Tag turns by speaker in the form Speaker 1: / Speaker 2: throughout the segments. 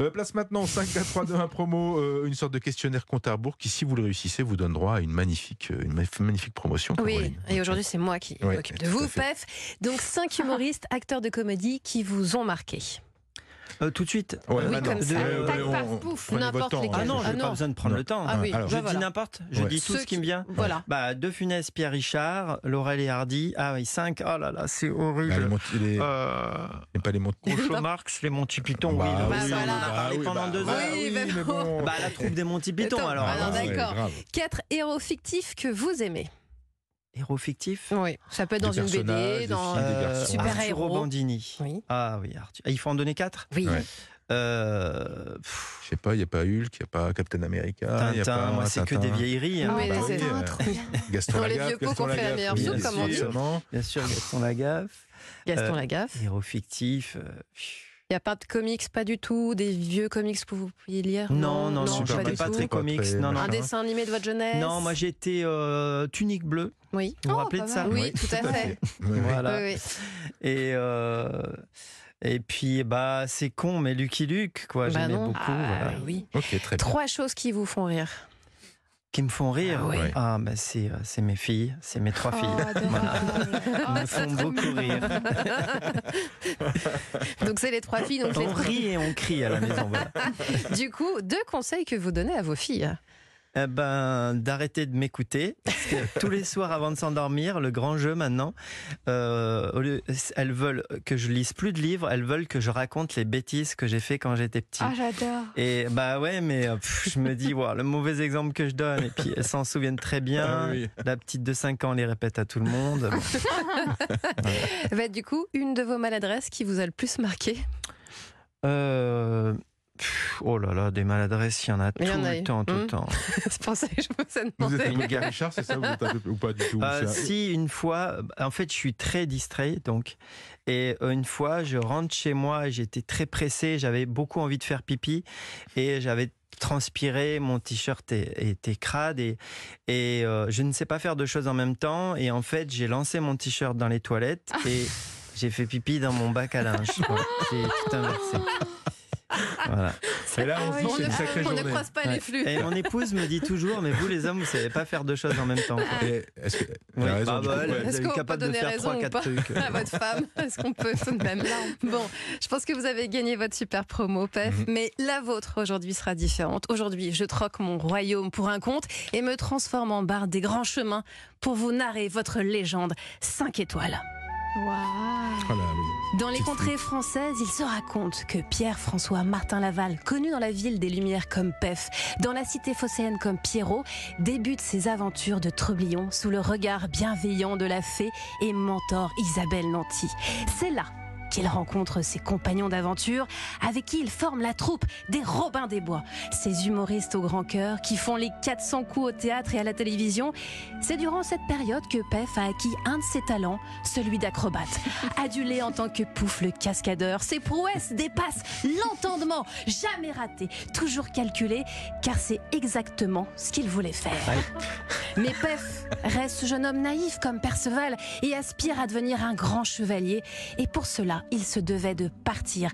Speaker 1: Euh, place maintenant 5, 4, 3, 2, 1 promo, euh, une sorte de questionnaire compte à rebours qui, si vous le réussissez, vous donne droit à une magnifique, euh, une magnifique promotion.
Speaker 2: Oui, et aujourd'hui c'est moi qui
Speaker 1: Ouais,
Speaker 2: m'occupe de vous. Pef. Donc cinq humoristes, acteurs de comédie qui vous ont marqué.
Speaker 3: Euh, tout de suite
Speaker 1: Ouais,
Speaker 2: Oui,
Speaker 1: maintenant.
Speaker 2: comme ça.
Speaker 1: Euh,
Speaker 2: Tac,
Speaker 1: ouais,
Speaker 2: paf, pouf, n'importe lesquels.
Speaker 3: Ah non, j'ai
Speaker 2: Ah
Speaker 3: pas
Speaker 2: non.
Speaker 3: besoin de prendre
Speaker 1: Non.
Speaker 3: le temps.
Speaker 2: Ah oui,
Speaker 1: Alors,
Speaker 3: je
Speaker 2: bah voilà.
Speaker 3: dis n'importe. Je
Speaker 1: Ouais.
Speaker 3: dis tout
Speaker 2: Ceux
Speaker 3: ce qui me vient.
Speaker 2: Voilà.
Speaker 3: Bah, De Funès, Pierre Richard, Laurel et Hardy. Ah oui, 5. Oh là là, c'est
Speaker 1: Ah, les
Speaker 3: horrible.
Speaker 1: Monty- les-
Speaker 3: Euh,
Speaker 1: et pas les Monty-
Speaker 3: Groucho Marx, les Monty Python,
Speaker 1: Bah
Speaker 3: oui.
Speaker 1: oui,
Speaker 2: Bah
Speaker 3: ça, on en
Speaker 2: voilà.
Speaker 3: a parlé
Speaker 1: oui,
Speaker 3: pendant
Speaker 1: bah,
Speaker 3: deux
Speaker 1: bah
Speaker 3: heures. Bah, la troupe des Monty Python, alors.
Speaker 2: ah
Speaker 1: ouais,
Speaker 2: d'accord. Quatre héros fictifs que vous aimez.
Speaker 3: Héros fictif?
Speaker 2: Oui, ça peut être dans
Speaker 1: Des
Speaker 2: une BD, dans.
Speaker 3: Euh,
Speaker 1: garçons.
Speaker 2: Super-héros.
Speaker 3: Arturo Bandini.
Speaker 2: Oui.
Speaker 3: Ah oui, Arthur. Ah, Il faut en donner 4
Speaker 2: Oui.
Speaker 1: Ouais.
Speaker 3: euh,
Speaker 1: Je sais pas, il n'y a pas Hulk, il n'y a pas Captain America, il n'y a
Speaker 3: Tintin,
Speaker 1: pas
Speaker 3: moi, c'est que des vieilleries. hein.
Speaker 2: Oui,
Speaker 1: bah
Speaker 2: c'est
Speaker 1: oui,
Speaker 2: un
Speaker 1: euh. Gaston
Speaker 2: Dans les
Speaker 1: Lagaffe,
Speaker 2: vieux
Speaker 1: Gaston
Speaker 2: qu'on fait la
Speaker 1: Lagaffe,
Speaker 2: meilleure
Speaker 3: soupe,
Speaker 1: bien
Speaker 3: comme on dit. Bien sûr, Gaston Lagaffe.
Speaker 2: Gaston
Speaker 3: Euh,
Speaker 2: Lagaffe.
Speaker 3: Héros fictif.
Speaker 2: Il n'y a pas de comics, pas du tout, des vieux comics que vous pouviez lire?
Speaker 3: Non, non, non,
Speaker 2: non,
Speaker 3: je
Speaker 2: pas du
Speaker 3: pas
Speaker 2: tout.
Speaker 3: très
Speaker 1: Pas
Speaker 3: comics.
Speaker 1: très
Speaker 3: Non, non.
Speaker 2: Un dessin animé de votre jeunesse?
Speaker 3: Non, moi j'étais euh, tunique bleue.
Speaker 2: Oui.
Speaker 3: Vous vous
Speaker 2: Oh,
Speaker 3: rappelez de ça?
Speaker 2: Oui,
Speaker 1: Oui,
Speaker 2: tout à fait.
Speaker 1: Oui, oui.
Speaker 3: Voilà.
Speaker 2: Oui, oui.
Speaker 3: Et, euh, et puis, bah, c'est con, mais Lucky Luke, quoi,
Speaker 2: Bah
Speaker 3: j'aimais beaucoup.
Speaker 2: Ah,
Speaker 3: voilà.
Speaker 2: oui.
Speaker 1: Ok, très bien.
Speaker 2: Trois choses qui vous font rire.
Speaker 3: Qui me font rire?
Speaker 2: Ah ouais.
Speaker 3: Ah, bah, c'est, euh, c'est mes filles, c'est mes trois filles. Voilà.
Speaker 2: Oh,
Speaker 3: Ils me font beaucoup rire.
Speaker 2: donc c'est les trois filles. Donc les
Speaker 3: On
Speaker 2: trois-
Speaker 3: rit et on crie à la maison. voilà.
Speaker 2: Du coup, deux conseils que vous donnez à vos filles.
Speaker 3: Eh ben, d'arrêter de m'écouter. Parce que tous les soirs avant de s'endormir, le grand jeu maintenant, euh, au lieu- elles veulent que je lise plus de livres, elles veulent que je raconte les bêtises que j'ai fait quand j'étais petit.
Speaker 2: Ah, j'adore.
Speaker 3: Et bah ouais, mais euh, pff, je me dis, wow, le mauvais exemple que je donne, et puis elles s'en souviennent très bien.
Speaker 1: Ah oui.
Speaker 3: La petite de 5 ans les répète à tout le monde.
Speaker 2: Bah, du coup, une de vos maladresses qui vous a le plus marqué?
Speaker 3: Euh, pff, oh là là, des maladresses, il y en a tout le
Speaker 2: eu.
Speaker 3: temps, tout le
Speaker 2: Hmm.
Speaker 3: temps.
Speaker 2: C'est pour ça que je vous ai
Speaker 1: Vous êtes
Speaker 2: demandé.
Speaker 1: un peu Gary Richard, c'est ça vous êtes un peu- ou pas du tout
Speaker 3: Euh, si une fois, en fait, je suis très distrait, donc, et euh, une fois, je rentre chez moi, et j'étais très pressé, j'avais beaucoup envie de faire pipi, et j'avais transpiré, mon t-shirt était crade, et, et euh, je ne sais pas faire deux choses en même temps, et en fait, j'ai lancé mon t-shirt dans les toilettes, et j'ai fait pipi dans mon bac à linge. J'ai tout inversé. Voilà.
Speaker 1: Et là, on se dit
Speaker 2: On
Speaker 1: que c'est
Speaker 2: ne,
Speaker 1: une sacrée
Speaker 2: on ne
Speaker 1: journée.
Speaker 2: croise pas les flux.
Speaker 3: Et mon épouse me dit toujours, mais vous les hommes, vous savez pas faire deux choses en même temps.
Speaker 1: Et Est-ce que
Speaker 3: Oui,
Speaker 1: elle a raison,
Speaker 3: bah, bah,
Speaker 1: coup, ouais.
Speaker 3: est
Speaker 2: qu'on peut
Speaker 3: capable de
Speaker 2: donner
Speaker 3: faire
Speaker 2: raison
Speaker 3: trois, quatre trucs.
Speaker 2: à votre femme? Est-ce qu'on peut tout de même Bon, je pense que vous avez gagné votre super promo, Pef,
Speaker 1: Mhm.
Speaker 2: mais la vôtre aujourd'hui sera différente. Aujourd'hui, je troque mon royaume pour un conte et me transforme en barre des grands chemins pour vous narrer votre légende 5 étoiles.
Speaker 1: Oh là, oui.
Speaker 2: Dans les contrées françaises, il se raconte que Pierre-François Martin Laval, connu dans la ville des Lumières comme Pef, dans la cité phocéenne comme Pierrot, débute ses aventures de trublion sous le regard bienveillant de la fée et mentor Isabelle Nanty. C'est là qu'il rencontre ses compagnons d'aventure avec qui il forme la troupe des Robins des Bois, ces humoristes au grand cœur qui font les 400 coups au théâtre et à la télévision. C'est durant cette période que Pef a acquis un de ses talents, celui d'acrobate. Adulé en tant que pouf le cascadeur, ses prouesses dépassent l'entendement, jamais raté, toujours calculé, car c'est exactement ce qu'il voulait faire. Mais Pef reste jeune homme naïf comme Perceval et aspire à devenir un grand chevalier. Et pour cela, il se devait de partir,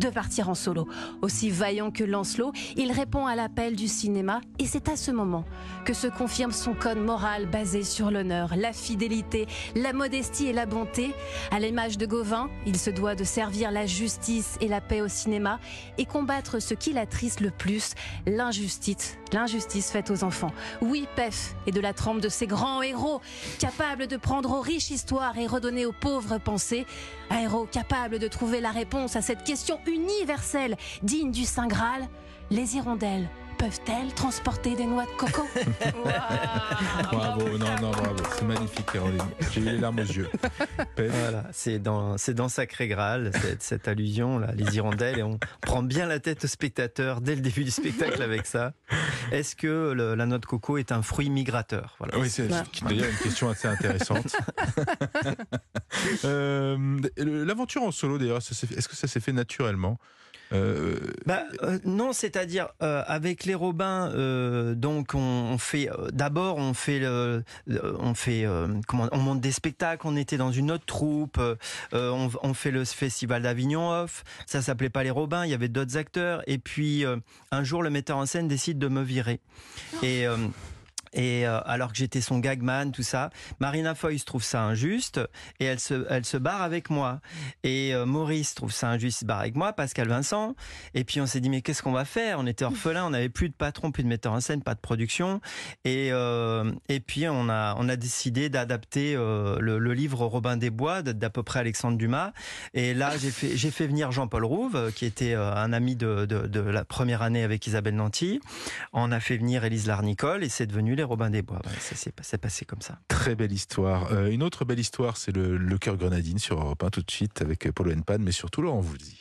Speaker 2: de partir en solo. Aussi vaillant que Lancelot, il répond à l'appel du cinéma et c'est à ce moment que se confirme son code moral basé sur l'honneur, la fidélité, la modestie et la bonté. À l'image de Gauvin, il se doit de servir la justice et la paix au cinéma et combattre ce qui l'attriste le plus, l'injustice, l'injustice faite aux enfants. Oui, Pef est de la trempe de ces grands héros, capables de prendre aux riches histoires et redonner aux pauvres pensées. Un héros capable de trouver la réponse à cette question universelle, digne du Saint Graal. Les hirondelles peuvent-elles transporter des noix de coco
Speaker 1: Bravo, non, non, bravo. C'est magnifique, Caroline. J'ai eu les larmes aux yeux.
Speaker 3: Voilà, c'est dans, c'est dans Sacré Graal, cette, cette allusion, là, les hirondelles, et on prend bien la tête au spectateur dès le début du spectacle avec ça. Est-ce que le- la noix de coco est un fruit migrateur? Voilà.
Speaker 1: Oui, c'est
Speaker 2: Voilà.
Speaker 1: c'est d'ailleurs une question assez intéressante. Euh, L'aventure en solo, d'ailleurs, est-ce que ça s'est fait naturellement
Speaker 3: euh, bah, euh, Non, c'est-à-dire avec les Robins, donc on, fait d'abord on fait on fait on monte des spectacles. On était dans une autre troupe. On, fait le festival d'Avignon off. Ça s'appelait pas les Robins. Il y avait d'autres acteurs. Et puis un jour, le metteur en scène décide de me virer. Et euh, alors que j'étais son gagman, tout ça, Marina Foy trouve ça injuste et elle se, elle se barre avec moi. Et euh, Maurice trouve ça injuste, il se barre avec moi, Pascal Vincent. Et puis on s'est dit mais qu'est-ce qu'on va faire? On était orphelins, on n'avait plus de patron, plus de metteur en scène, pas de production. Et euh, et puis on a on a décidé d'adapter le, le, livre Robin des Bois d'à peu près Alexandre Dumas. Et là j'ai fait j'ai fait venir Jean-Paul Rouve qui était un ami de, de, de, la première année avec Isabelle Nanty. On a fait venir Élise Larnicole et c'est devenu Robin des Bois. ça s'est passé comme ça.
Speaker 1: Très belle histoire. Euh, une autre belle histoire, c'est le, cœur grenadine sur Europe 1 tout de suite avec Paul Henpan, mais surtout Laurent Voulzy.